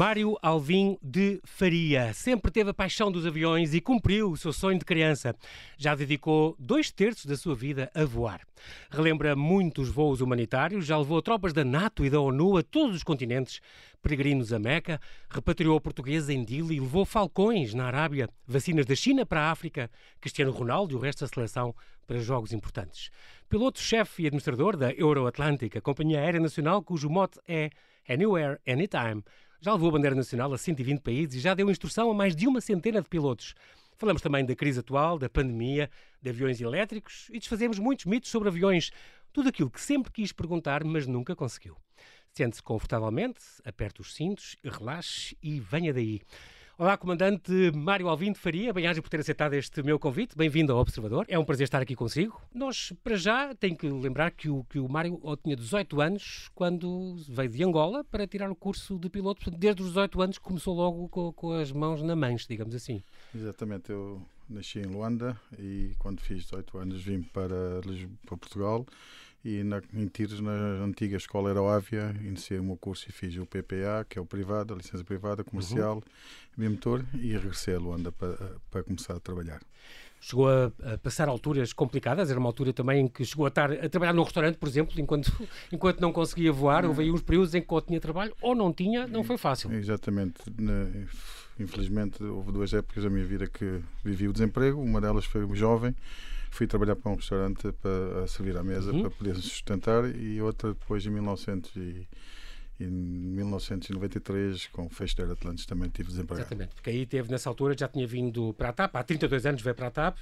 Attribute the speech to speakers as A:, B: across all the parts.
A: Mário Alvim de Faria sempre teve a paixão dos aviões e cumpriu o seu sonho de criança. Já dedicou dois terços da sua vida a voar. Relembra muitos voos humanitários, já levou tropas da NATO e da ONU a todos os continentes, peregrinos a Meca, repatriou portugueses em Dili, levou falcões na Arábia, vacinas da China para a África, Cristiano Ronaldo e o resto da seleção para jogos importantes. Piloto-chefe e administrador da Euroatlântica, companhia aérea nacional cujo mote é Anywhere, Anytime já levou a bandeira nacional a 120 países e já deu instrução a mais de uma centena de pilotos. Falamos também da crise atual, da pandemia, de aviões elétricos e desfazemos muitos mitos sobre aviões. Tudo aquilo que sempre quis perguntar, mas nunca conseguiu. Sente-se confortavelmente, aperte os cintos, relaxe e venha daí. Olá, comandante Mário Alvim de Faria, bem-aja por ter aceitado este meu convite. Bem-vindo ao Observador. É um prazer estar aqui consigo. Nós, para já, tenho que lembrar que o, que o Mário tinha 18 anos quando veio de Angola para tirar o curso de piloto. Desde os 18 anos começou logo com, com as mãos na manche, digamos assim.
B: Exatamente. Eu nasci em Luanda e quando fiz 18 anos vim para, para Portugal e na, em Tiros, na antiga escola Aeroávia, iniciei o meu curso e fiz o PPA, que é o privado, a licença privada, comercial, uhum. bimotor, e regressei a Luanda para, para começar a trabalhar.
A: Chegou a, a, passar alturas complicadas, era uma altura também em que chegou a estar a trabalhar num restaurante, por exemplo, enquanto, enquanto não conseguia voar, houve aí uns períodos em que ou tinha trabalho ou não tinha, não foi fácil.
B: Exatamente. Infelizmente, houve duas épocas da minha vida que vivi o desemprego, uma delas foi jovem, fui trabalhar para um restaurante para servir à mesa uhum. para poder sustentar e outra depois em 1900 e, em 1993 com o fecho da Atlantis também tive desempregado.
A: Exatamente, porque aí teve nessa altura já tinha vindo para a TAP, há 32 anos veio para a TAP,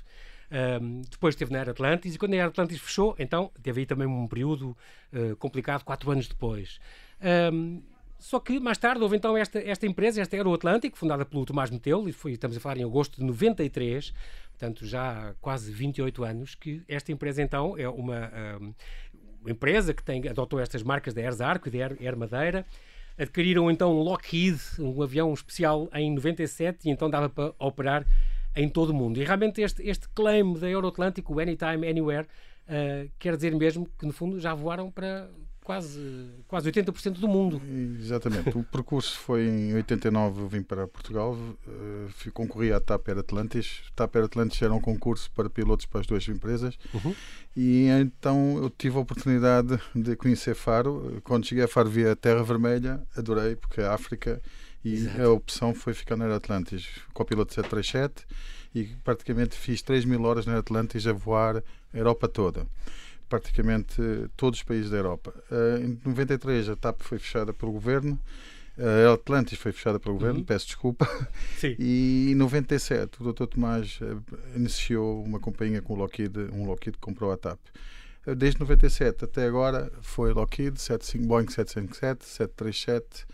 A: um, depois esteve na Air Atlantis e quando a Air Atlantis fechou, então teve aí também um período uh, complicado, quatro anos depois. Um, só que mais tarde houve então esta, esta empresa, esta Atlântico, fundada pelo Tomás Metelo, e foi, estamos a falar em agosto de 93, portanto já há quase 28 anos, que esta empresa então é uma, uma empresa que tem, adotou estas marcas da Air Arco e da Air, Air Madeira, adquiriram então um Lockheed, um avião especial em 97 e então dava para operar em todo o mundo. E realmente este, este claim da Euroatlântico, o Anytime, Anywhere, uh, quer dizer mesmo que no fundo já voaram para quase, quase 80% do mundo.
B: Exatamente. o percurso foi em 89, eu vim para Portugal, uh, concorri à TAP Air Atlantis. TAP Air Atlantis era um concurso para pilotos para as duas empresas uhum. e então eu tive a oportunidade de conhecer Faro. Quando cheguei a Faro vi a Terra Vermelha, adorei porque é África e Exato. a opção foi ficar na Air Atlantis com o piloto 737 e praticamente fiz 3 mil horas na Atlantis a voar a Europa toda praticamente todos os países da Europa. Uh, em 93 a TAP foi fechada pelo governo, a Atlantis foi fechada pelo governo, uhum. peço desculpa. Sim. E em 97 o Dr. Tomás iniciou uma companhia com o Lockheed, um Lockheed que comprou a TAP. Desde 97 até agora foi Lockheed, 75, Boeing 757, 737,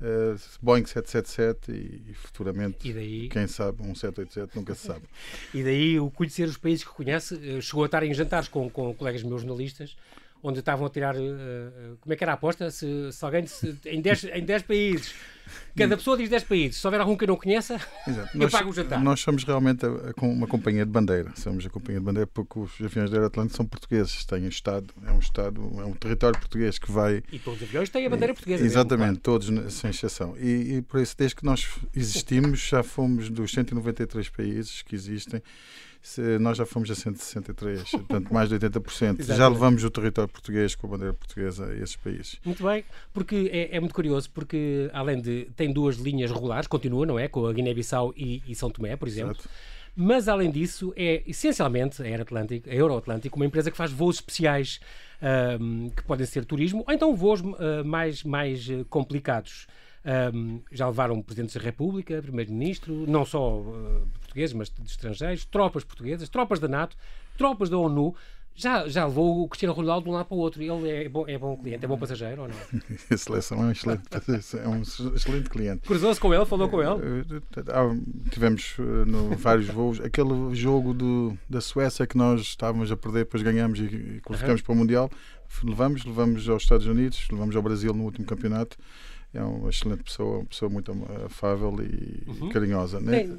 B: Uh, Boeing 777 e, e futuramente, e daí... quem sabe, um 787, nunca se sabe.
A: e daí o conhecer os países que conhece, uh, chegou a estar em jantares com, com colegas meus jornalistas onde estavam a tirar. Uh, como é que era a aposta? Se, se alguém. Se, em 10 em dez países. Cada pessoa diz 10 países. Se houver algum que eu não conheça, Exato. eu nós, pago o jantar.
B: Nós somos realmente a, a, uma companhia de bandeira. Somos a companhia de bandeira porque os aviões da Aeroatlântico são portugueses. Têm Estado, é um Estado, é um território português que vai.
A: E todos os aviões têm a bandeira portuguesa.
B: Exatamente,
A: mesmo,
B: claro. todos, sem exceção. E, e por isso, desde que nós existimos, já fomos dos 193 países que existem nós já fomos a 163, portanto mais de 80%. já levamos o território português com a bandeira portuguesa a esses países.
A: Muito bem, porque é, é muito curioso, porque além de. tem duas linhas regulares, continua, não é? Com a Guiné-Bissau e, e, São Tomé, por exemplo. Exato. Mas, além disso, é essencialmente a Air Atlântico, a Euroatlântico, uma empresa que faz voos especiais um, que podem ser turismo, ou então voos uh, mais, mais uh, complicados. Um, já levaram presidentes da República, primeiro-ministro, não só uh, portugueses, mas de estrangeiros, tropas portuguesas, tropas da NATO, tropas da ONU. Já, já levou o Cristiano Ronaldo de um lado para o outro. Ele é bom, é bom cliente, é bom passageiro ou não?
B: A seleção é um excelente, é um excelente cliente.
A: Cruzou-se com ele, falou com ele?
B: Eh, tivemos eh, no, vários voos. Aquele jogo do, da Suécia que nós estávamos a perder, depois ganhamos e, e qualificamos uhum. para o Mundial. Levamos, levamos aos Estados Unidos, levamos ao Brasil no último campeonato. É uma excelente pessoa, uma pessoa muito afável e uhum. carinhosa. Né?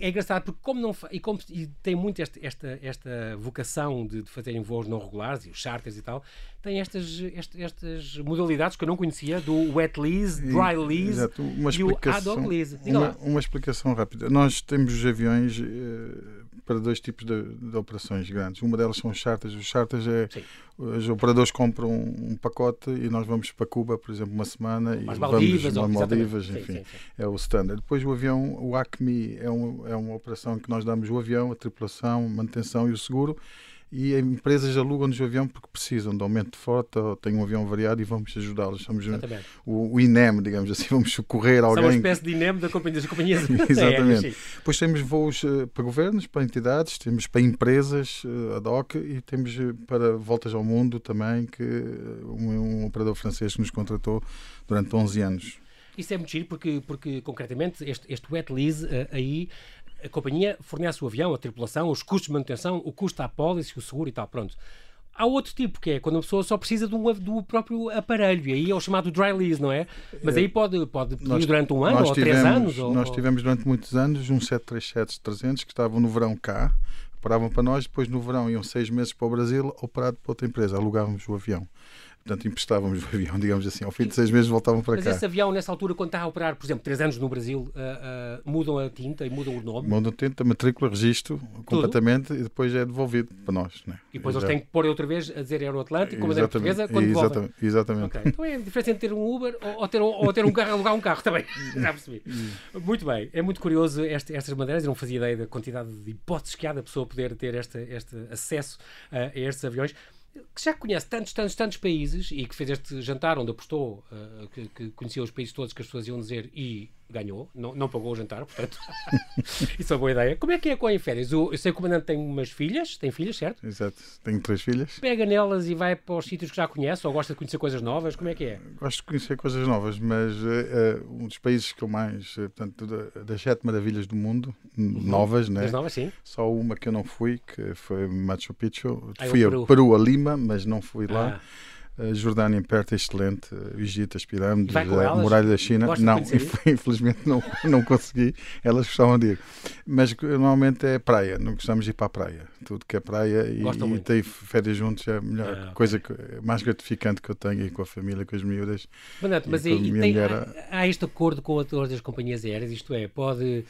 A: é engraçado porque como não e como e tem muito este, esta, esta vocação de, de fazerem voos não regulares e os charters e tal, tem estas, estas, estas modalidades que eu não conhecia do wet lease, dry lease
B: Exato, uma
A: e o ad hoc lease.
B: Uma, uma, explicação rápida. Nós temos os aviões eh, para dois tipos de, de, operações grandes. Uma delas são os charters. Os charters é Sim. Os operadores compram um, pacote e nós vamos para Cuba, por exemplo, uma semana
A: e
B: Maldivas,
A: vamos
B: Maldivas, enfim, sim, sim, sim. é o standard. Depois o avião, o ACME é, um, é uma operação que nós damos o avião, a tripulação, manutenção e o seguro e empresas alugam-nos o avião porque precisam de aumento de frota ou têm um avião variado e vamos ajudá-los. Somos o, o, INEM, digamos assim, vamos socorrer alguém.
A: São uma espécie de INEM da companhia, das companhias
B: Exatamente. Depois temos voos uh, para governos, para entidades, temos para empresas uh, ad hoc e temos uh, para voltas ao mundo também, que um, um operador francês que nos contratou durante 11 anos.
A: Isso é muito giro porque, porque concretamente, este, este wet lease aí a companhia fornece o avião, a tripulação, os custos de manutenção, o custo da apólice, o seguro e tal, pronto. Há outro tipo, que é quando a pessoa só precisa um, do próprio aparelho, e aí é o chamado dry lease, não é? Mas aí pode, pode pedir nós, durante um ano ou tivemos, três anos?
B: Nós
A: ou...
B: tivemos durante muitos anos um 737-300 que estavam no verão cá, operavam para nós, depois no verão iam seis meses para o Brasil, operado para outra empresa, alugávamos o avião. Portanto, emprestávamos o avião, digamos assim. Ao fim de seis meses voltavam para
A: Mas
B: cá.
A: Mas esse avião, nessa altura, quando está a operar, por exemplo, três anos no Brasil, uh, uh, mudam a tinta e mudam o nome?
B: Mudam a tinta, a matrícula, registro, Tudo? completamente, e depois é devolvido para nós. Né?
A: E depois eles têm que pôr outra vez a dizer Aeroatlântico, como a portuguesa, quando
B: exatamente, exatamente.
A: Okay. Então é a diferença entre ter um Uber ou, ou ter, ou ter um carro, alugar um carro também. Já percebi. muito bem. É muito curioso este, estas madeiras. Eu não fazia ideia da quantidade de hipóteses que há da pessoa poder ter este, este acesso uh, a estes aviões que já conhece tantos, tantos, tantos países e que fez este jantar onde apostou, uh, que, que, conhecia os países todos que as pessoas iam dizer e ganhou, não, não pagou o jantar, portanto, isso é uma boa ideia. Como é que é com a em férias? eu sei que o comandante tem umas filhas, tem filhas, certo?
B: Exato, tenho três filhas.
A: Pega nelas e vai para os sítios que já conhece ou gosta de conhecer coisas novas? Como é que é?
B: Gosto de conhecer coisas novas, mas uh, um dos países que eu mais, uh, portanto, das sete maravilhas do mundo, uhum. novas, né?
A: Das novas, sim.
B: Só uma que eu não fui, que foi Machu Picchu. Ah, fui a Peru. Peru, a Lima, mas não fui lá. A Jordânia perto é excelente, o Egito, as pirâmides, a muralha da China. Não, infelizmente não, não consegui, elas gostavam de ir. Mas normalmente é praia, não gostamos de ir para a praia. Tudo que é praia e, e ter férias juntos é a melhor ah, coisa, mais gratificante que eu tenho aí com a família, com as miúdas.
A: mas aí, tem, há, há este acordo com as companhias aéreas, isto é, pode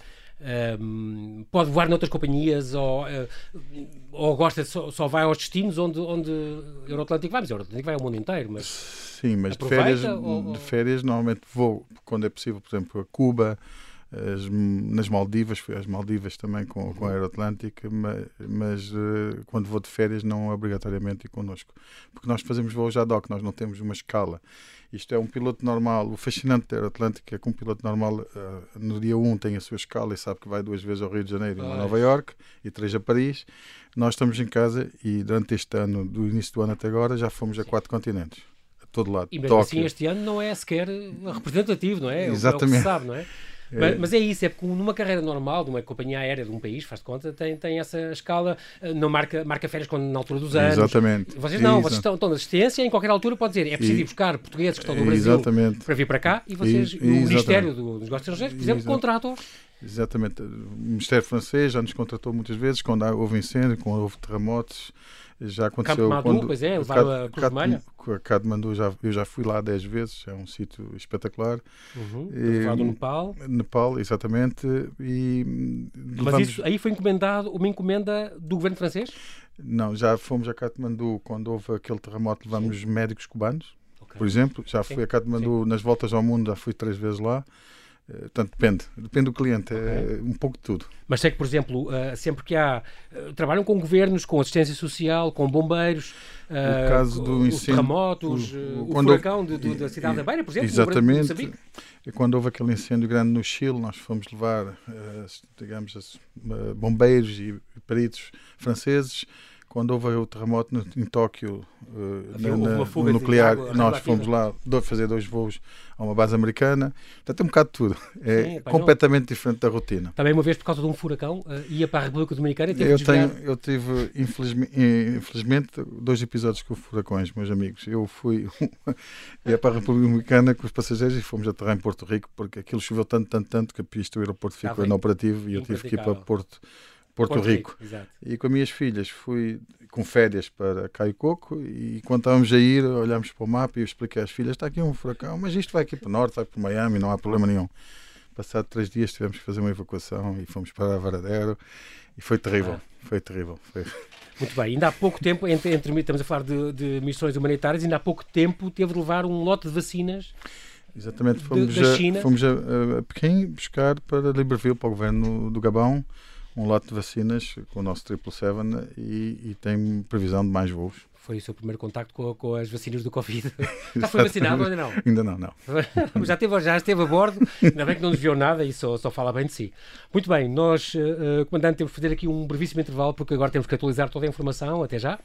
A: um, pode voar noutras companhias ou, uh, ou gosta só, só, vai aos destinos onde, onde Euroatlântico vai, mas Euroatlântico vai ao mundo inteiro. Mas
B: Sim, mas de férias, ou... de férias normalmente vou, quando é possível, por exemplo, a Cuba, as, nas Maldivas, fui às Maldivas também com, com a Aeroatlântica, mas, mas uh, quando vou de férias não obrigatoriamente ir connosco, porque nós fazemos voos ad hoc, nós não temos uma escala. Isto é um piloto normal. O fascinante da Aeroatlântica é que um piloto normal uh, no dia 1 tem a sua escala e sabe que vai duas vezes ao Rio de Janeiro e a Nova York e três a Paris. Nós estamos em casa e durante este ano, do início do ano até agora, já fomos a quatro continentes. A todo lado.
A: E mesmo assim este ano não é sequer representativo, não é? Exatamente. É o que se sabe, não é? Mas, mas, é isso, é porque numa carreira normal de uma companhia aérea de um país, faz de conta, tem, tem essa escala, eh, não marca, marca férias quando, na altura dos anos.
B: Exatamente.
A: Vocês não, vocês estão, estão na assistência, em qualquer altura pode dizer, é preciso ir buscar portugueses que estão no Brasil Exatamente. para vir para cá e vocês, o Ministério dos Negócios Estrangeiros, por exemplo, contratam-os.
B: Exatamente. O Ministério francês já nos contratou muitas vezes quando houve incêndio, quando houve terremotos já aconteceu
A: Campo
B: quando,
A: pois é, levaram a Cruz Vermelha.
B: Katmandu, já, eu já fui lá 10 vezes, é um sítio espetacular.
A: Uhum. E, do Nepal.
B: Nepal, exatamente. E
A: Mas levamos... isso aí foi encomendado, uma encomenda do governo francês?
B: Não, já fomos a Katmandu quando houve aquele terremoto, levamos Sim. médicos cubanos, okay. por exemplo. Já fui Sim. a Katmandu Sim. nas voltas ao mundo, já fui três vezes lá. Eh, portanto, depende, depende do cliente, é um pouco de tudo.
A: Mas sei que, por exemplo, uh, sempre que há. Trabalham com governos, com assistência social, com bombeiros, uh, caso do incêndio, terremotos, o, o furacão de, de, da cidade da Beira, por exemplo.
B: Exatamente. Quando houve aquele incêndio grande no Chile, nós fomos levar, digamos, bombeiros e peritos franceses quando houve o terremoto no, em Tóquio, uh, na, na, no nuclear, água, nós fomos lá fazer dois voos a uma base americana. Portanto, tem um bocado de tudo. É Sim, completamente não. diferente da rotina.
A: Também uma vez, por causa de um furacão, uh, ia para a República Dominicana e teve
B: eu tenho, Eu tive, infelizmente, infelizmente, dois episódios com furacões, meus amigos. Eu fui ia para a República Dominicana com os passageiros e fomos aterrar em Porto Rico, porque aquilo choveu tanto, tanto, tanto que a pista do aeroporto ficou inoperativo e eu tive que ir para Porto Porto, Porto Rico. Rico e com as minhas filhas fui com férias para Caio Coco e quando estávamos a ir, olhámos para o mapa e eu expliquei às filhas: está aqui um furacão, mas isto vai aqui para o norte, vai para Miami, não há problema nenhum. Passado três dias tivemos que fazer uma evacuação e fomos para a Varadero e foi terrível, ah. foi terrível. Foi...
A: Muito bem, ainda há pouco tempo, entre, entre estamos a falar de, de, missões humanitárias, ainda há pouco tempo teve de levar um lote de vacinas.
B: Exatamente, fomos, de. A, fomos a, a Pequim buscar para Libreville, para o governo do Gabão, um lote de vacinas com o nosso 777 e, e tem previsão de mais voos.
A: Foi o seu primeiro contacto com, com as vacinas do Covid. Já foi vacinado ou ainda não?
B: Ainda não, não.
A: já, esteve, já esteve a bordo, ainda bem que não nos viu nada e só, só fala bem de si. Muito bem, nós, uh, Comandante, temos de fazer aqui um brevíssimo intervalo porque agora temos que atualizar toda a informação. Até já.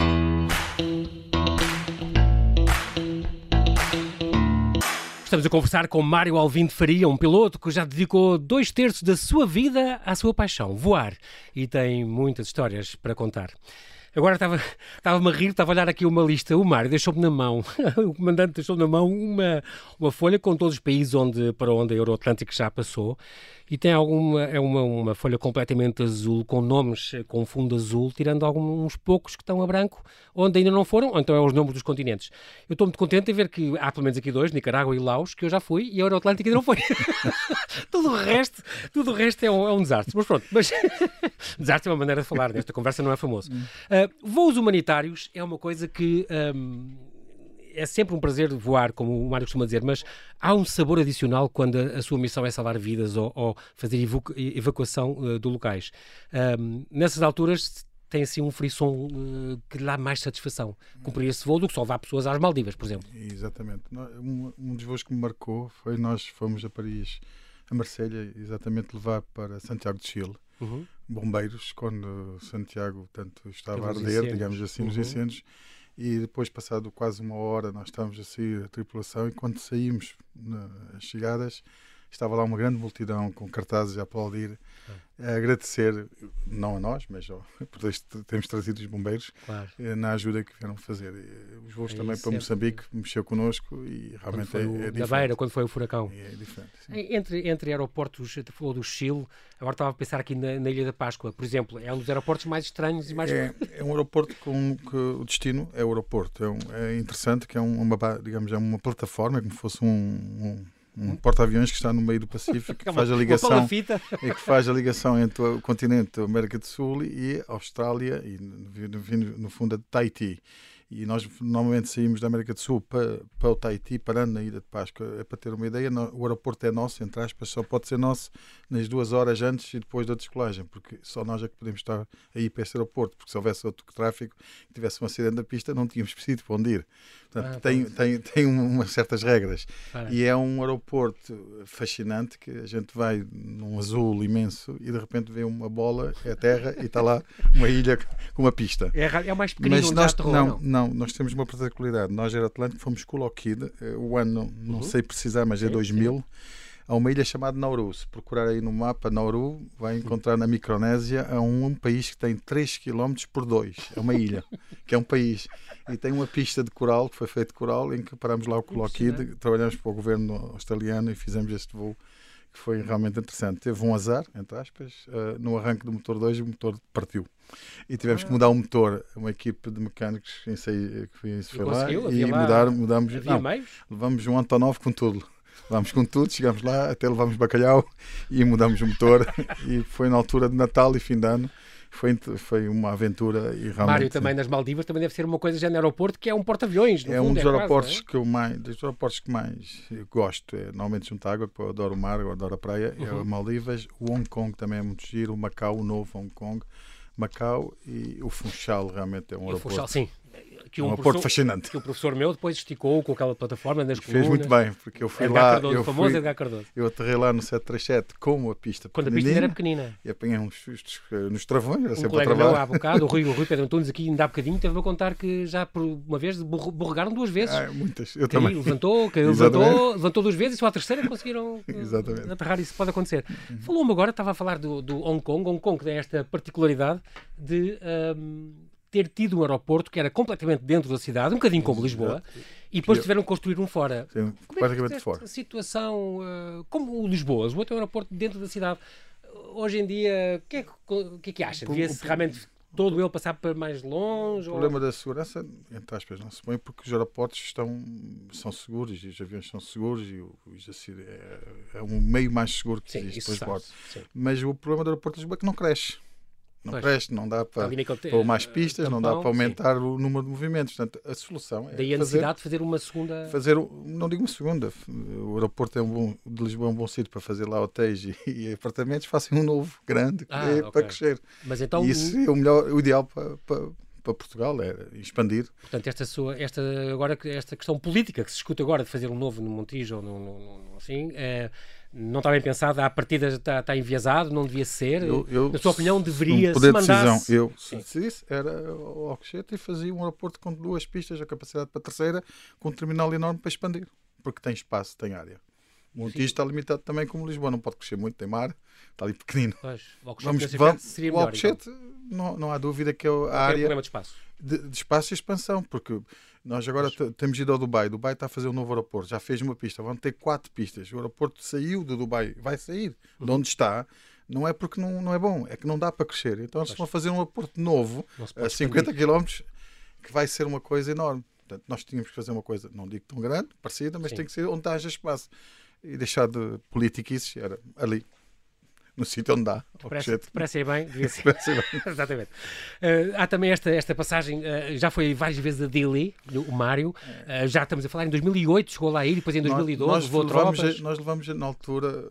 A: Estamos a conversar com Mário Alvim de Faria, um piloto que já dedicou dois terços da sua vida à sua paixão, voar, e tem muitas histórias para contar. Agora estava-me estava a rir, estava a olhar aqui uma lista. O Mário deixou-me na mão, o comandante deixou-me na mão uma, uma folha com todos os países onde, para onde a Euroatlântica já passou e tem alguma é uma, uma folha completamente azul com nomes com fundo azul, tirando alguns poucos que estão a branco, onde ainda não foram, ou então é os nomes dos continentes. Eu estou muito contente em ver que há pelo menos aqui dois, Nicarágua e Laos, que eu já fui e a Euroatlântica ainda não foi. tudo o resto, tudo o resto é um, é um desastre. Mas pronto, mas desastre é uma maneira de falar, nesta conversa não é famoso. Uh, voos humanitários é uma coisa que um, é sempre um prazer voar, como o Mário costuma dizer, mas há um sabor adicional quando a, a sua missão é salvar vidas ou, ou fazer evacuação uh, de locais. Um, nessas alturas tem assim um frisson uh, que lhe dá mais satisfação cumprir esse voo do que só levar pessoas às Maldivas, por exemplo.
B: Exatamente. Um, um dos voos que me marcou foi nós fomos a Paris, a Marselha, exatamente levar para Santiago de Chile. Uhum. Bombeiros, quando Santiago tanto estava a arder, incêndios. digamos assim, nos uhum. incêndios, e depois, passado quase uma hora, nós estávamos a sair da tripulação e quando saímos nas chegadas, estava lá uma grande multidão com cartazes a aplaudir a agradecer, não a nós, mas ó, por temos trazido os bombeiros claro. Eh, na ajuda que vieram fazer. Os voos é também para Moçambique mexeu connosco e realmente é, é diferente.
A: Da Beira, quando foi o furacão.
B: É, diferente.
A: Entre, entre aeroportos, falou do Chile, agora estava a pensar aqui na, na, Ilha da Páscoa, por exemplo, é um dos aeroportos mais estranhos e mais.
B: É, é um aeroporto com que o destino é o aeroporto. É, um, é interessante que é uma, digamos, é uma plataforma, como fosse um, um um porta-aviões que está no meio do Pacífico que faz a ligação e que faz a ligação entre o continente da América do Sul e a Austrália e no, no fundo a Tahiti e nós normalmente saímos da América do Sul para, para o Tahiti, parando na Ilha de Páscoa. É para ter uma ideia, o aeroporto é nosso, entre aspas, só pode ser nosso nas duas horas antes e depois da descolagem, porque só nós é que podemos estar aí para esse aeroporto, porque se houvesse outro tráfego que tivesse um acidente da pista, não tínhamos preciso para onde ir. Portanto, ah, tem, tem, tem umas certas regras. Ah, e é um aeroporto fascinante que a gente vai num azul imenso e de repente vê uma bola, é a terra e está lá uma ilha com uma pista.
A: É, é mais pequenino
B: Mas nós, não, não não, nós temos uma particularidade. Nós, Air Atlântico, fomos Lockheed, eh, o ano, não uhum. sei precisar, mas é 2000, a uma ilha chamada Nauru. Se procurar aí no mapa Nauru, vai encontrar na Micronésia a um, um país que tem 3 km por 2. É uma ilha, que é um país. E tem uma pista de coral, que foi feito de coral, em que paramos lá o Lockheed, trabalhamos para o governo australiano e fizemos este voo que foi realmente interessante. Teve um azar, entre aspas, uh, no arranque do motor 2 o motor partiu. E tivemos que mudar o motor, uma equipe de mecânicos em sei, que foi lá e mudar, mudamos.
A: Havia não,
B: levamos um Antonov com tudo. Levámos com tudo, chegámos lá, até levámos bacalhau e mudamos o motor. e foi na altura de Natal e fim de ano foi, foi uma aventura e realmente...
A: Mário, também nas Maldivas também deve ser uma coisa já no aeroporto que é um porta-aviões.
B: É fundo, um dos é aeroportos quase, é? que eu mais, dos aeroportos que mais gosto. É, normalmente junto à água, porque eu adoro o mar, eu adoro a praia. É uhum. É Maldivas, o Hong Kong também é muito giro, o Macau, o novo Hong Kong. Macau e o Funchal realmente é um e aeroporto. O Funchal,
A: sim,
B: que um, um fascinante.
A: Que o professor meu depois esticou com aquela plataforma nas
B: Fez muito bem, porque eu fui
A: Edgar
B: lá.
A: Cardoso,
B: eu
A: famoso
B: fui,
A: Edgar Cardoso.
B: Eu aterrei lá no 737 com a pista
A: Quando a pista era pequenina.
B: E apanhei uns sustos eh, nos travões, era
A: um
B: sempre
A: colega
B: a travar.
A: meu há bocado, o Rui, o Rui Pedro Antunes, aqui ainda há bocadinho, teve a contar que já por uma vez borre- borregaram duas vezes.
B: Ah, muitas, eu
A: Caiu,
B: também.
A: levantou, caiu, levantou, levantou duas vezes e só à terceira conseguiram
B: Exatamente. Uhum.
A: aterrar. Isso pode acontecer. Falou-me agora, estava a falar do, do Hong Kong. Hong Kong tem esta particularidade de ahm, ter tido um aeroporto que era completamente dentro da cidade, um bocadinho como Lisboa, e depois
B: Eu-
A: tiveram que construir um fora.
B: Sim,
A: Como é
B: praticamente
A: esta
B: fora.
A: situação, eh, como o Lisboa, Lisboa tem um aeroporto dentro da cidade. Hoje em dia, o que é que, o que, é que acha?
B: O-
A: Devia-se
B: o-
A: realmente todo ele passar para mais longe?
B: O
A: ou-
B: problema da segurança, entre aspas, não se põe porque os aeroportos estão, são seguros e os aviões são seguros e o, é, é um meio mais seguro que
A: Sim,
B: existe
A: sim.
B: Mas o problema do aeroporto de Lisboa é que não cresce. Não
A: Pois.
B: não dá para
A: te-
B: pôr mais pistas, não dá
A: tampão,
B: para
A: sim.
B: aumentar o número de movimentos. Portanto, a solução é
A: Daí a
B: fazer,
A: necessidade de fazer uma segunda.
B: fazer, não digo uma segunda, o aeroporto é um bom, de Lisboa é um bom sítio para fazer lá hotéis e, e apartamentos, façam um novo, grande,
A: Ah,
B: dê
A: ok.
B: para crescer.
A: Mas então,
B: e isso é o melhor, o ideal para, para, para Portugal, é expandir.
A: portanto, esta, sua, esta, agora, esta questão política que se discute agora de fazer um novo no Montijo ou no, no- no- assim, eh, não está bem pensado, à partida está, está enviesado, não devia ser.
B: Eu, eu,
A: Na sua opinião,
B: se-
A: deveria
B: um poder
A: se
B: de decisão.
A: mandasse-
B: Eu,
A: Sim.
B: se decidisse, era o Alcochete e fazia um aeroporto com duas pistas, a capacidade para a terceira, com um terminal enorme para expandir, porque tem espaço, tem área. O Montijo está limitado também como Lisboa, não pode crescer muito, tem mar, está ali pequenino.
A: Pois, o Alcochete
B: Vamos, vamos,
A: seria
B: o
A: melhor. então.
B: Não, não há dúvida que é a área
A: problema de espaço.
B: de, de espaço e expansão, porque nós agora temos ido ao Dubai. Dubai está a fazer um novo aeroporto, já fez uma pista, vão ter quatro pistas. O aeroporto saiu do Dubai, vai sair de onde está. Não é porque não, não é bom, é que não dá para crescer. Então eles vão fazer um aeroporto novo, a 50
A: expandir.
B: km, que vai ser uma coisa enorme. Portanto, nós tínhamos que fazer uma coisa, não digo tão grande, parecida, mas
A: Sim.
B: tem que ser onde haja espaço. E deixar de politiquices, era ali, no sítio onde dá.
A: Parece, parece aí bem, devia ser.
B: Bem.
A: Exatamente. Eh, há também esta, esta passagem, eh, já foi várias vezes a Dili, o Mário, eh, já estamos a falar em 2008, chegou lá a ir, depois em 2012
B: nós, nós levamos, a- nós levamos na altura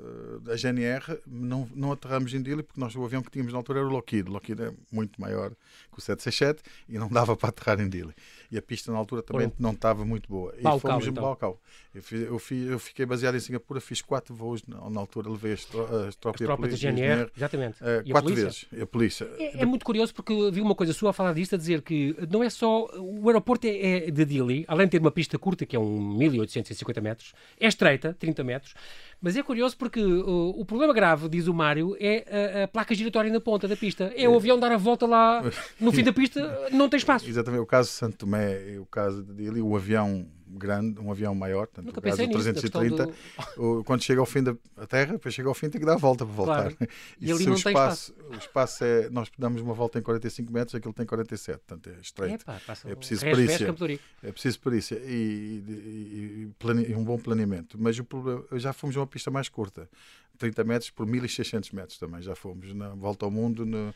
B: a GNR, não, não aterramos em Dili porque nós, o avião que tínhamos na altura era o Lockheed. O Lockheed é muito maior que o 767 e não dava para aterrar em Dili. E a pista na altura também não estava muito boa. E fomos em
A: então.
B: Eu, fi- eu, fi- eu fiquei baseado em Singapura, fiz quatro voos na, na altura, levei as, tro, as tropas,
A: As tropas da GNR, exatamente. a
B: quatro vezes. A polícia.
A: É, é muito curioso porque vi uma coisa sua a falar disto, a dizer que não é só. O aeroporto é, é de Dili, além de ter uma pista curta, que é um 1850 metros, é estreita, 30 metros, mas é curioso porque uh, o problema grave, diz o Mário, é a, a placa giratória na ponta da pista. É o avião dar a volta lá no fim da pista, não tem espaço.
B: Exatamente, o caso de Santo Tomé o caso de Dili, o avião grande, um avião maior, portanto,
A: Nunca
B: o caso
A: pensei
B: do
A: nisso, na questão
B: 330,
A: do-
B: quando chega ao fim da Terra, depois chega ao fim tem que dar a volta para voltar.
A: Claro. E
B: E,
A: ali
B: se
A: não
B: o
A: tem
B: espaço, o espaço é, nós damos uma volta em 45 metros, aquilo tem 47, portanto é estreito.
A: Passa
B: É
A: um
B: preciso perícia. É preciso perícia e, e- e um bom planeamento. Mas o problema, já fomos uma pista mais curta, 30 metros por 1600 metros também. Já fomos na volta ao mundo, na,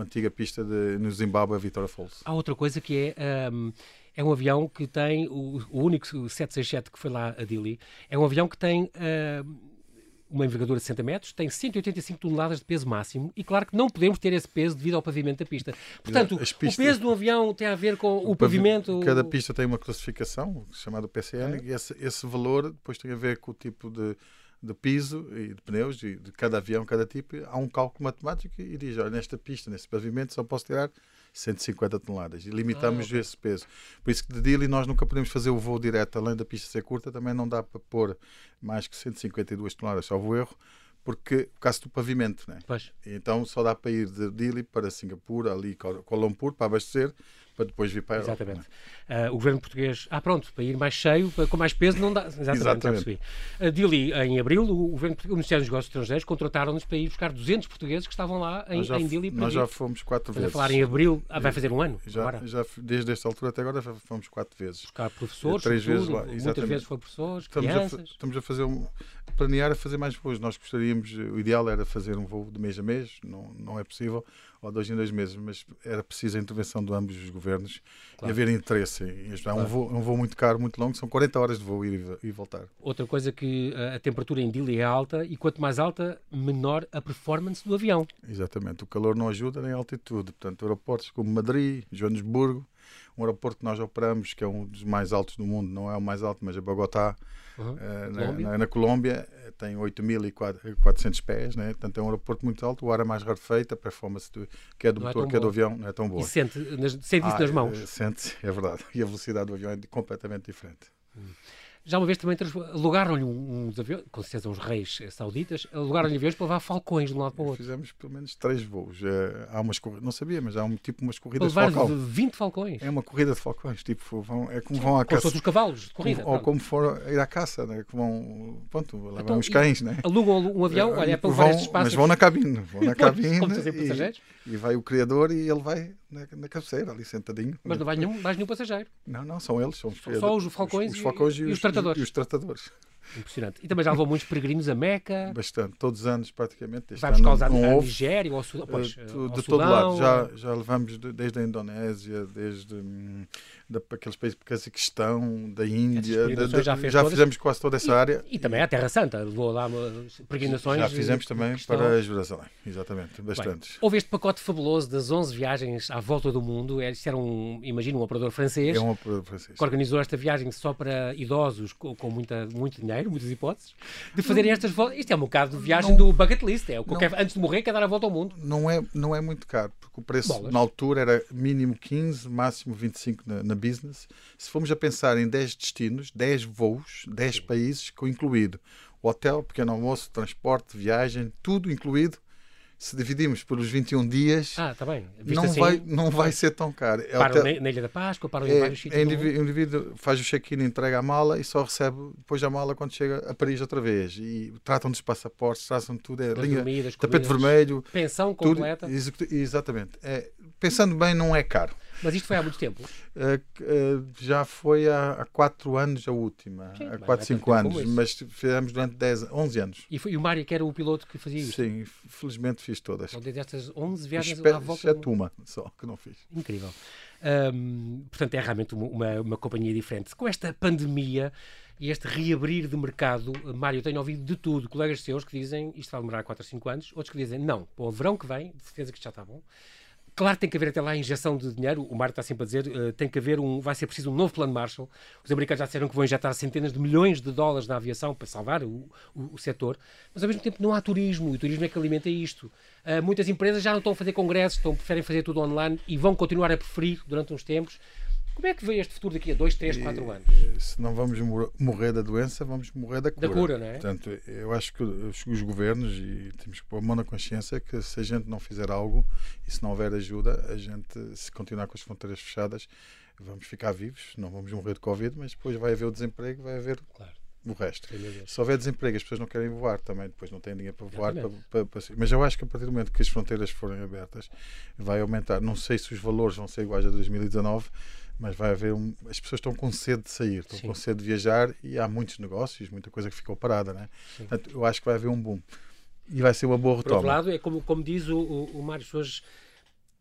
B: antiga pista de, no Zimbábue, a Vitória Falls.
A: Há outra coisa que é. hum, é um avião que tem, o, o único o 767 que foi lá a Dili, é um avião que tem hum, uma envergadura de 60 metros, tem 185 toneladas de peso máximo e claro que não podemos ter esse peso devido ao pavimento da pista. Portanto,
B: As
A: o
B: pistas-
A: peso do avião tem a ver com o,
B: pavi-
A: pavimento...
B: Cada pista tem uma classificação chamada PCN
A: É.
B: e esse, esse valor depois tem a ver com o tipo de, de piso e de pneus e de cada avião, cada tipo. Há um cálculo matemático e diz: olha, nesta pista, nesse pavimento, só posso tirar 150 toneladas e limitamos
A: Ah, ok.
B: esse peso. Por isso que de Dili nós nunca podemos fazer o voo direto, além da pista ser curta, também não dá para pôr mais que 152 toneladas, salvo erro, porque por causa do pavimento, né?
A: Pois,
B: Então só dá para ir de Dili para Singapura, ali Kuala Lumpur, para abastecer, para depois vir para a Europa.
A: exatamente. Ah, o governo português, ah pronto, para ir mais cheio, para- com mais peso, não dá. Exatamente,
B: Exatamente.
A: percebi. A Dili, em abril, o governo, o Ministério dos Negócios Estrangeiros contrataram-nos para ir buscar 200 portugueses que estavam lá em,
B: já,
A: em Dili. para
B: nós já fomos quatro
A: Estamos a
B: vezes.
A: falar em abril, ah, vai fazer um ano
B: Já,
A: agora.
B: já, desde esta altura até agora fomos quatro vezes.
A: Buscar professores,
B: Três vezes lá,
A: muitas
B: exatamente.
A: vezes foram professores,
B: Estamos a,
A: crianças.
B: estamos a fazer um, planear a fazer mais voos. Nós gostaríamos, o ideal era fazer um voo de mês a mês, não, não é possível, ou dois em dois meses, mas era preciso a intervenção de ambos os governos
A: Claro.
B: e haver interesse em ajudar.
A: Claro.
B: Um, voo, um voo muito caro, muito longo, são 40 horas de voo ir e vo- voltar.
A: Outra coisa que ah, a temperatura em Dili é alta e quanto mais alta, menor a performance do avião.
B: Exatamente. O calor não ajuda nem a altitude. Portanto, aeroportos como Madrid, Joanesburgo, um aeroporto que nós operamos, que é um dos mais altos do mundo, não é o mais alto, mas é Bogotá, uhum. uh, na, Colômbia. Na, na, Colômbia, tem 8.400 pés, né? portanto é um aeroporto muito alto, o ar é mais rarefeito, a performance do, que é do não é motor, é que é do avião, não é tão boa.
A: E sente, sente isso ah, nas mãos?
B: Sente, é verdade. E a velocidade do avião é completamente diferente.
A: Hum. Já uma vez também alugaram-lhe uns aviões, com certeza uns reis sauditas, alugaram-lhe aviões para levar falcões de um lado para o outro.
B: Fizemos pelo menos três voos. Eh, há umas não sabia, mas há um tipo umas corridas
A: para
B: levar de
A: falcão. 20 falcões.
B: É uma corrida de falcões, tipo, vão, é como vão à caça.
A: Como os cavalos de corrida.
B: Ou como for ir à caça, né? que vão, pronto, levam então, os cães, né?
A: Alugam um avião, olha, é para levar estes espaços.
B: Mas vão na cabine, vão na cabine. como e, e vai o criador e ele vai na, na cabeceira, ali sentadinho.
A: Mas não vai nenhum, mais nenhum passageiro.
B: Não, não, são eles. São
A: só, só os falcões, os, os falcões e, e, os, tratadores.
B: E, os tratadores.
A: Impressionante. E também já levou muitos peregrinos a Meca.
B: Bastante, todos os anos praticamente.
A: Vai buscar os a Nigéria ou ao, Sudão, pois,
B: ao de todo lado. Já, já levamos desde a Indonésia, desde hum, daqueles países de Cazaquistão, da Índia, já, já fizemos quase toda essa
A: e,
B: área.
A: E, também a Terra Santa, levou lá peregrinações.
B: Já fizemos também para Jerusalém, exatamente, bastantes. Bem,
A: houve este pacote fabuloso das 11 viagens à volta do mundo. É, isto era um, imagino, um operador francês.
B: É um operador francês.
A: Que organizou esta viagem só para idosos com, com muita, muito dinheiro, muitas hipóteses, de fazerem estas voltas. Isto é um bocado de viagem não, do bucket list. É o que quer, antes de morrer, quer dar a volta ao mundo.
B: Não é, não é muito caro, porque o preço Bolas. na altura era mínimo 15, máximo 25 na, na business se formos a pensar em 10 destinos, 10 voos, 10 Sim. países, com incluído o hotel, pequeno almoço, transporte, viagem, tudo incluído, se dividimos pelos 21 dias,
A: ah, tá bem.
B: não,
A: assim,
B: vai, não vai ser tão caro.
A: É hotel... na Ilha da Páscoa, param é, em vários sítios.
B: É indivíduo, o indivíduo faz o check-in, entrega a mala e só recebe depois a mala quando chega a Paris outra vez. E tratam dos passaportes, tratam tudo. É linha,
A: dormidas,
B: tapete vermelho.
A: Pensão completa.
B: Tudo, exatamente. É, pensando bem, não é caro.
A: Mas isto foi há muito tempo?
B: Uh, uh, já foi há, 4 anos a última. Sim, há 4, 5 anos. Mas fizemos durante 10, 11 anos.
A: E, foi, e o Mário que era o piloto que fazia isso?
B: Sim, felizmente fiz todas.
A: Então, destas 11 viagens
B: Espe à volta... Exceto uma só, que não fiz.
A: Incrível. Portanto, é realmente uma, uma companhia diferente. Com esta pandemia e este reabrir de mercado, Mário, tenho ouvido de tudo, colegas seus que dizem isto vai demorar 4 ou 5 anos, outros que dizem não, para o verão que vem, de certeza que já está bom. Claro que tem que haver até lá injeção de dinheiro, o Mário está sempre a dizer, uh, tem que haver um, vai ser preciso um novo plano Marshall. Os americanos já disseram que vão injetar centenas de milhões de dólares na aviação para salvar o, o, o setor, mas ao mesmo tempo não há turismo, e o turismo é que alimenta isto. Uh, muitas empresas já não estão a fazer congressos, estão, preferem fazer tudo online e vão continuar a preferir durante uns tempos como é que vê este futuro daqui a 2, 3, 4 anos?
B: Se não vamos morrer da doença, vamos morrer da cura.
A: Da cura, não é?
B: Portanto, eu acho que os, os governos, e temos que pôr a mão na consciência, que se a gente não fizer algo e se não houver ajuda, a gente, se continuar com as fronteiras fechadas, vamos ficar vivos, não vamos morrer de Covid, mas depois vai haver o desemprego, vai haver claro. o resto. Se houver desemprego, as pessoas não querem voar também, depois não têm dinheiro para voar. Para, para, para, mas eu acho que a partir do momento que as fronteiras forem abertas, vai aumentar. Não sei se os valores vão ser iguais a 2019 mas vai haver um, as pessoas estão com sede de sair, estão Sim. com sede de viajar e há muitos negócios, muita coisa que ficou parada, né? Portanto, eu acho que vai haver um boom e vai ser uma boa retoma.
A: Por outro lado, é como, como diz o, o, o Mário Sousa,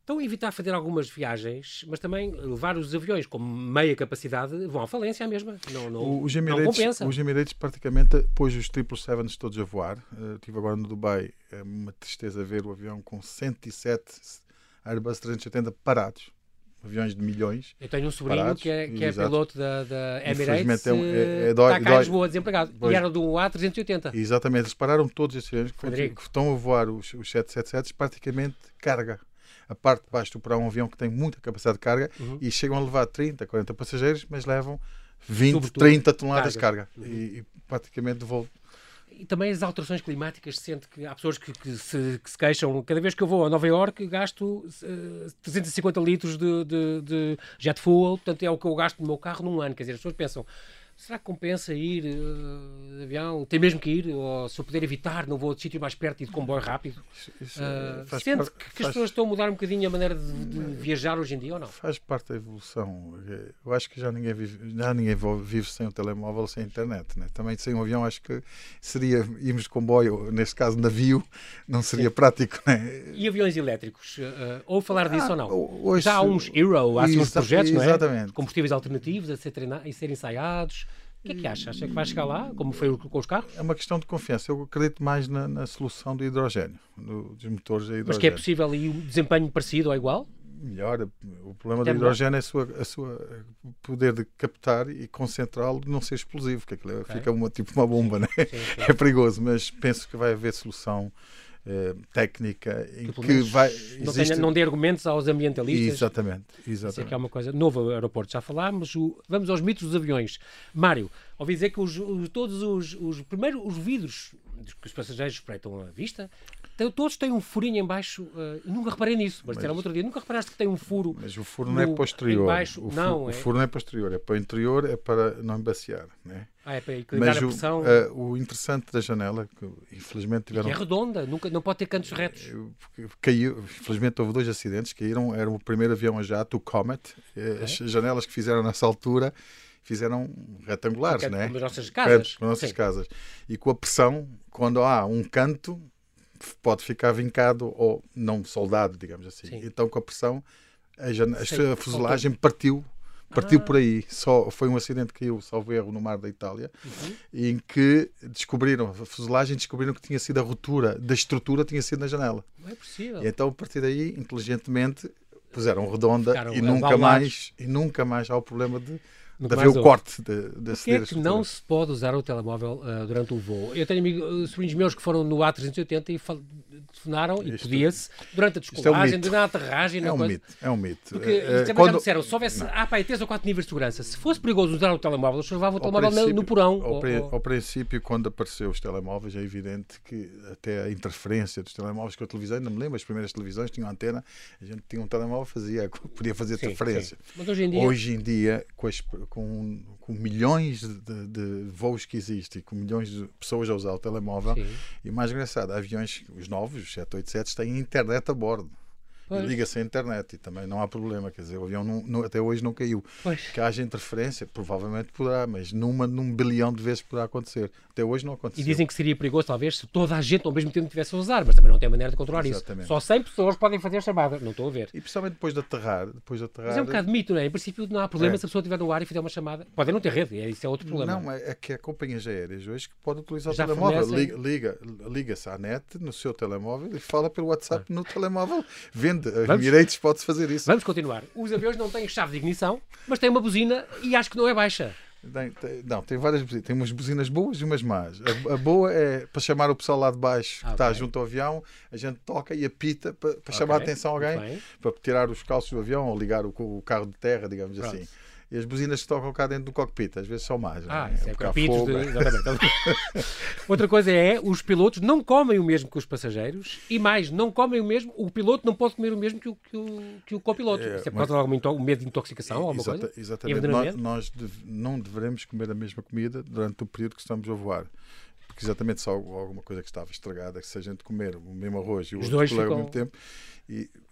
A: estão a evitar fazer algumas viagens, mas também levar os aviões com meia capacidade vão à falência mesma. Não, não, os Emirates, não compensa.
B: Os Emirates praticamente pôs os 777 todos a voar. Uh, estive agora no Dubai, é uma tristeza ver o avião com 107 Airbus 380 parados aviões de milhões.
A: Eu tenho um sobrinho parados, que é, que é piloto da, da Emirates, é, é, é dói, está cá em Lisboa desempregado, pois, e era do A380.
B: Exatamente, eles pararam todos esses aviões que estão a voar os, os 777 praticamente carga. A parte de baixo para um avião que tem muita capacidade de carga uhum. e chegam a levar 30, 40 passageiros, mas levam 20, Sobretudo, 30 toneladas carga. de carga. Uhum. E, e praticamente de voo
A: e também as alterações climáticas, sente que há pessoas que, que, se, que, se, queixam. Cada vez que eu vou a Nova Iorque, gasto uh, 350 litros de, de, de, jet fuel, portanto é o que eu gasto no meu carro num ano. Quer dizer, as pessoas pensam, será que compensa ir uh, de avião? Tem mesmo que ir? Ou se eu puder evitar, não vou de sítio mais perto e de comboio rápido? Isso, isso uh, sente parte, que, que as pessoas estão a mudar um bocadinho a maneira de, de, viajar hoje em dia ou não?
B: Faz parte da evolução. Eu acho que já ninguém vive, já ninguém vive sem um telemóvel, sem internet. Né? Também sem um avião, acho que seria irmos de comboio, neste caso navio, não seria Sim. prático. Né?
A: E aviões elétricos? Uh, ou falar disso ah, ou não? Hoje, já há uns Hero, há uns projetos, não é? Exatamente. Combustíveis alternativos a ser, treinados, a ser ensaiados. O que é que acha? Acha que vai chegar lá, como foi com os carros?
B: É uma questão de confiança. Eu acredito mais na, na solução do hidrogênio, do, dos motores a hidrogênio.
A: Mas que é possível e o desempenho parecido ou igual?
B: melhor. O problema do hidrogênio é a sua, a sua poder de captar e concentrá-lo de não ser explosivo, que aquilo okay. fica uma, tipo uma bomba, né? Sim, sim. é perigoso, mas penso que vai haver solução eh, técnica em que, que vai.
A: Não, existe... tenha, não dê argumentos aos ambientalistas.
B: Exatamente. exatamente.
A: Isso é que é uma coisa. Novo aeroporto, já falámos. O... Vamos aos mitos dos aviões. Mário, ouvi dizer que os, os, todos os, os. Primeiro, os vidros que os passageiros espreitam à vista todos têm um furinho em baixo. Uh, nunca reparei nisso, mas, disseram outro dia. Nunca reparaste que tem um furo.
B: Mas o furo não é posterior. Baixo, o, não, o é... furo não é posterior, é para o interior, é para não embaciar. Né?
A: Ah, é para equilibrar mas a pressão.
B: O, uh, o interessante da janela, que infelizmente tiveram.
A: Que é redonda, nunca, não pode ter cantos retos.
B: Eh, caiu, infelizmente houve dois acidentes, caíram. Era o primeiro avião a jato, o Comet. Okay. As janelas que fizeram nessa altura fizeram retangulares,
A: né?
B: Como
A: as nossas casas.
B: Nossas Sim. casas. E com a pressão, quando há um canto, pode ficar vincado ou não soldado, digamos assim. Sim. Então, com a pressão, a, a fuselagem partiu partiu ah. por aí. Só foi um acidente que caiu, salvo erro, no mar da Itália, uhum. em que descobriram, a fuselagem descobriram que tinha sido a ruptura da estrutura, tinha sido na janela.
A: Não é possível.
B: E então, a partir daí, inteligentemente, puseram redonda Ficaram e nunca mais e nunca mais há o problema de de haver o corte de, de
A: Porquê é que não se pode usar o telemóvel uh, durante o voo? Eu tenho amigos, uh, sobrinhos meus que foram no A380 e telefonaram, e podia-se, durante a descolagem, é um durante a aterragem.
B: É um mito, é um mito.
A: Porque uh, também quando... já me disseram, se houvesse, ah pá, três ou quatro níveis de segurança, se fosse perigoso usar o telemóvel, eles levavam o telemóvel no, no porão.
B: Ao, ou, ao princípio, quando apareceu os telemóveis, é evidente que até a interferência dos telemóveis com a televisão, não me lembro, as primeiras televisões tinham antena, a gente tinha um telemóvel, fazia, podia fazer sim, interferência. Sim.
A: Mas hoje em dia,
B: hoje em dia com, as, com, com milhões de, de, voos que existem, com milhões de pessoas a usar o telemóvel, sim. e mais engraçado, aviões, os novos, os 787, têm internet a bordo. Liga-se à internet e também não há problema. Quer dizer, o avião não, não, até hoje não caiu. Pois. Que haja interferência, provavelmente poderá, mas numa, num bilhão de vezes poderá acontecer. Até hoje não aconteceu.
A: E dizem que seria perigoso, talvez, se toda a gente ao mesmo tempo tivesse a usar, mas também não tem maneira de controlar Exatamente. isso. Só 100 pessoas podem fazer a chamada. Não estou a ver.
B: E principalmente depois de aterrar. Depois de aterrar
A: mas é um bocado de mito, não é? Em princípio não há problema é. se a pessoa estiver no ar e fizer uma chamada. Pode não ter rede, é, isso é outro problema.
B: Não, é, é que há companhias aéreas hoje que podem utilizar Já o telemóvel. Liga-se liga, liga à net no seu telemóvel e fala pelo WhatsApp ah. no telemóvel. Vende Emirates pode-se fazer isso.
A: Vamos continuar. Os aviões não têm chave de ignição, mas têm uma buzina e acho que não é baixa.
B: Tem, tem, não, tem várias buzinas. Tem umas buzinas boas e umas más. A, a boa é para chamar o pessoal lá de baixo que está junto ao avião, a gente toca e apita para, para okay. chamar a atenção a alguém, para tirar os calços do avião ou ligar o, o carro de terra, digamos Pronto. assim. E as buzinas que tocam cá dentro do cockpit, às vezes são más.
A: Ah, é? isso é cockpit. De... Exatamente. Outra coisa é, os pilotos não comem o mesmo que os passageiros e mais, não comem o mesmo, o piloto não pode comer o mesmo que o, que o, que o copiloto. É, isso é por causa de algum medo de intoxicação ou alguma coisa?
B: Exatamente. Nós, nós não devemos comer a mesma comida durante o período que estamos a voar porque exatamente só alguma coisa que estava estragada, que se a gente comer o mesmo arroz e o Os outro ficam... ao mesmo tempo,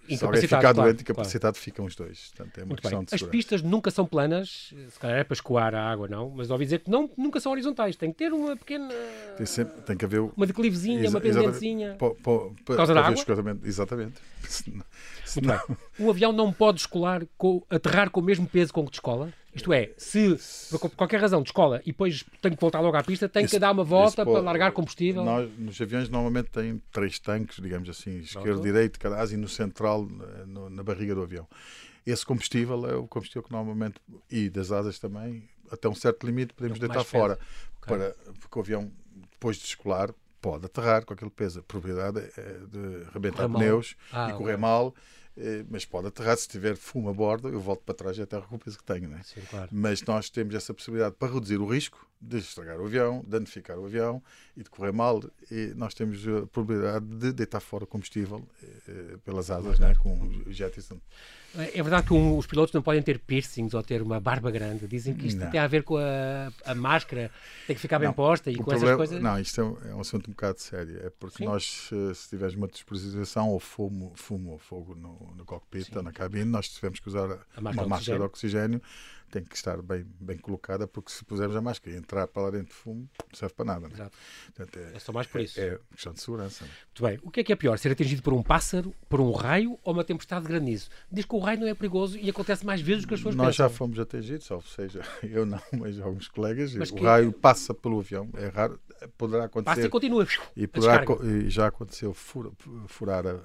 B: e se alguém ficar claro, doente, incapacitado, claro. ficam os dois. Portanto, é uma Muito questão bem. de
A: As pistas nunca são planas, se calhar é para escoar a água, não, mas ouvi dizer que não, nunca são horizontais, tem que ter uma pequena.
B: Tem, sempre, tem que haver.
A: Uma declivezinha, uma pendentezinha.
B: Por causa da água? Exatamente.
A: Senão... Um avião não pode escolar, com, aterrar com o mesmo peso com que descola? Isto é, se por qualquer razão descola e depois tem que voltar logo à pista, tem isso, que dar uma volta para largar combustível.
B: Nós, nos aviões normalmente têm três tanques, digamos assim, esquerdo, direito, cada e no central, no, na barriga do avião. Esse combustível é o combustível que normalmente, e das asas também, até um certo limite podemos deitar fora. Okay. Para, porque o avião, depois de descolar, pode aterrar com aquele peso. A probabilidade é de rebentar pneus ah, e correr okay. mal eh, mas pode aterrar. Se tiver fumo a bordo, eu volto para trás e até recupero o peso que tenho. Né?
A: Sim, claro.
B: Mas nós temos essa possibilidade para reduzir o risco de estragar o avião, danificar o avião e de correr mal. E nós temos a probabilidade de deitar fora combustível eh, pelas asas, né, com o jettison.
A: É verdade que um, os pilotos não podem ter piercings ou ter uma barba grande. Dizem que isto não. tem a ver com a, a, máscara, tem que ficar bem não, posta e com problema, essas coisas.
B: Não, isto é um, é um, assunto um bocado sério. É porque Sim. nós, se tivermos uma disposição ou fumo, fumo ou fogo no, no cockpit Sim. ou na cabine, nós tivemos que usar a uma máscara de oxigênio tem que estar bem, bem colocada, porque se pusermos a máscara e entrar para lá dentro de fumo, não serve para nada. Né?
A: Exato. Portanto, é, é, só mais por isso.
B: É, é questão de segurança. Né?
A: Muito bem. O que é que é pior? Ser atingido por um pássaro, por um raio ou uma tempestade de granizo? Diz que o raio não é perigoso e acontece mais vezes do que as pessoas
B: Nós
A: pensam.
B: já fomos atingidos, ou seja, eu não, mas alguns colegas. Mas o que... raio passa pelo avião, é raro, poderá acontecer.
A: Passa e continua.
B: E, poderá, e já aconteceu furar a,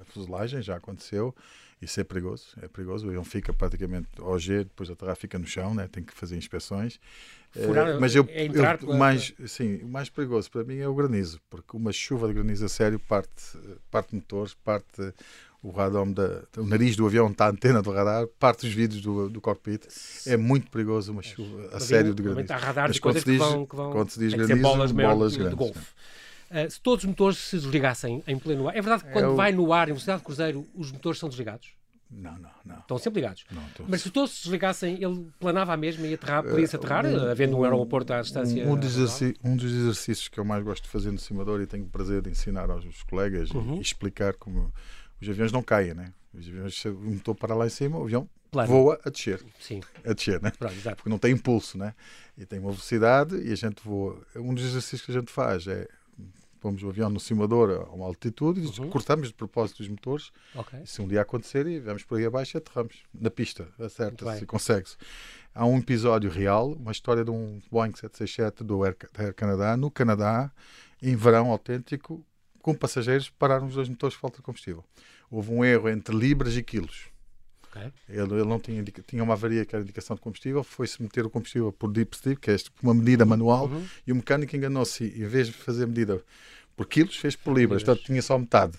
B: a fuselagem, já aconteceu Isso é perigoso, é perigoso. O avião fica praticamente ao G, depois a terra fica no chão, né? tem que fazer inspeções.
A: Furar,
B: Eh, mas eu,
A: é entrar
B: eu- mais, sim, o mais perigoso para mim é o granizo, porque uma chuva de granizo a sério parte, parte motores, parte o radome, da, o nariz do avião está a antena do radar, parte os vidros do, do cockpit. É muito perigoso uma chuva a sério de granizo.
A: Há
B: Mas quando
A: coisas
B: se diz-
A: que vão, que vão
B: quando se diz granizo,
A: bolas, maior
B: bolas
A: de, de
B: grandes,
A: Ah, se todos os motores se desligassem em pleno ar, é verdade que quando
B: o-
A: vai no ar em velocidade de cruzeiro, os motores são desligados?
B: Não, não, não.
A: Estão sempre ligados.
B: não então-
A: Mas se todos se desligassem, ele planava à mesma e aterrar, podia-se aterrar,
B: um-
A: havendo um aeroporto à distância.
B: Um, um dos um dos exercícios que eu mais gosto de fazer no simulador e tenho o prazer de ensinar aos colegas e-
A: Uhum.
B: e, explicar como os aviões não caem, né? Os aviões, se o motor para lá em cima, o avião
A: Plano.
B: voa a descer,
A: Sim,
B: a descer, né?
A: pronto.
B: Porque não tem impulso, né? E tem uma velocidade e a gente voa. Um dos exercícios que a gente faz é pomos o avião no simulador a uma altitude e
A: Uhum.
B: cortamos de propósito os motores
A: Ok.
B: e se um dia acontecer e vamos por aí abaixo aterramos na pista, acerta-se e consegue-se. Há um episódio real, uma história de um Boeing 767 do Air, da Air Canada, no Canadá, em verão autêntico, com passageiros, pararam os dois motores de falta de combustível. Houve um erro entre libras e quilos.
A: Ok.
B: Ele, ele não tinha, tinha uma avaria que era indicação de combustível, foi-se meter o combustível por deep que é uma medida manual,
A: Uhum.
B: e o mecânico enganou-se. Em vez de fazer medida por quilos, fez por libras, portanto tinha só metade.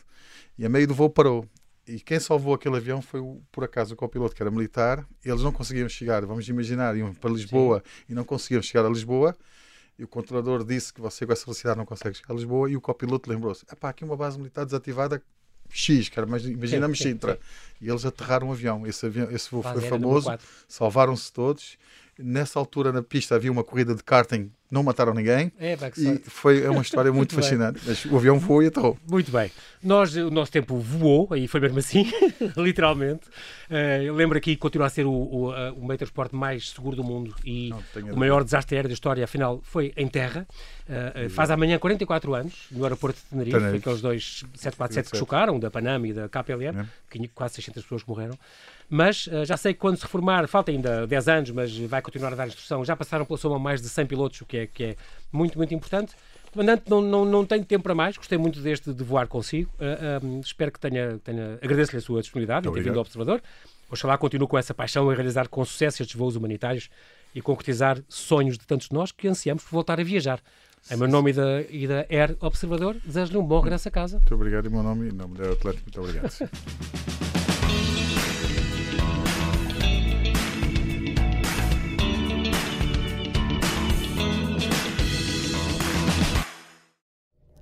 B: E a meio do voo parou. E quem salvou aquele avião foi, o- por acaso, o copiloto, que era militar. Eles não conseguiam chegar, vamos imaginar, iam para Lisboa e não conseguiam chegar a Lisboa. E o controlador disse que você com essa velocidade não consegue chegar a Lisboa. E o copiloto lembrou-se: "Epá, aqui uma base militar desativada X, cara, mas imaginamos
A: Sim, sim,
B: Sintra. E eles aterraram o avião. Esse, avião, esse voo foi famoso, salvaram-se todos. Nessa altura, na pista, havia uma corrida de karting, não mataram ninguém.
A: É,
B: E foi é uma história muito
A: Muito
B: fascinante. Mas o avião voou e aterrou.
A: Muito bem. Nós, o nosso tempo voou, e foi mesmo assim, literalmente. Eu lembro aqui que continua a ser o, o, o meio de transporte mais seguro do mundo e o maior desastre aéreo da história, afinal, foi em terra. Eh, faz amanhã 44 anos, no aeroporto de Tenerife,
B: Tenerife.
A: aqueles dois 747 que chocaram, da Panama e da KPLM,
B: É.
A: quase 600 pessoas que morreram. Mas eh, já sei que quando se reformar, falta ainda 10 anos, mas vai continuar a dar instrução. Já passaram pela soma mais de 100 pilotos, o que é, que é muito, muito importante. Comandante, não, não, não tenho tempo para mais, gostei muito deste de voar consigo. Ah, espero que tenha, tenha agradeço-lhe a sua disponibilidade
B: Muito
A: ter vindo ao Observador. Oxalá continue com essa paixão em realizar com sucesso estes voos humanitários e concretizar sonhos de tantos de nós que ansiamos por voltar a viajar. Em meu nome e da, e da Air Observador, desejo-lhe um bom regresso a casa.
B: Muito obrigado em meu nome e em nome da Atlético. Muito obrigado.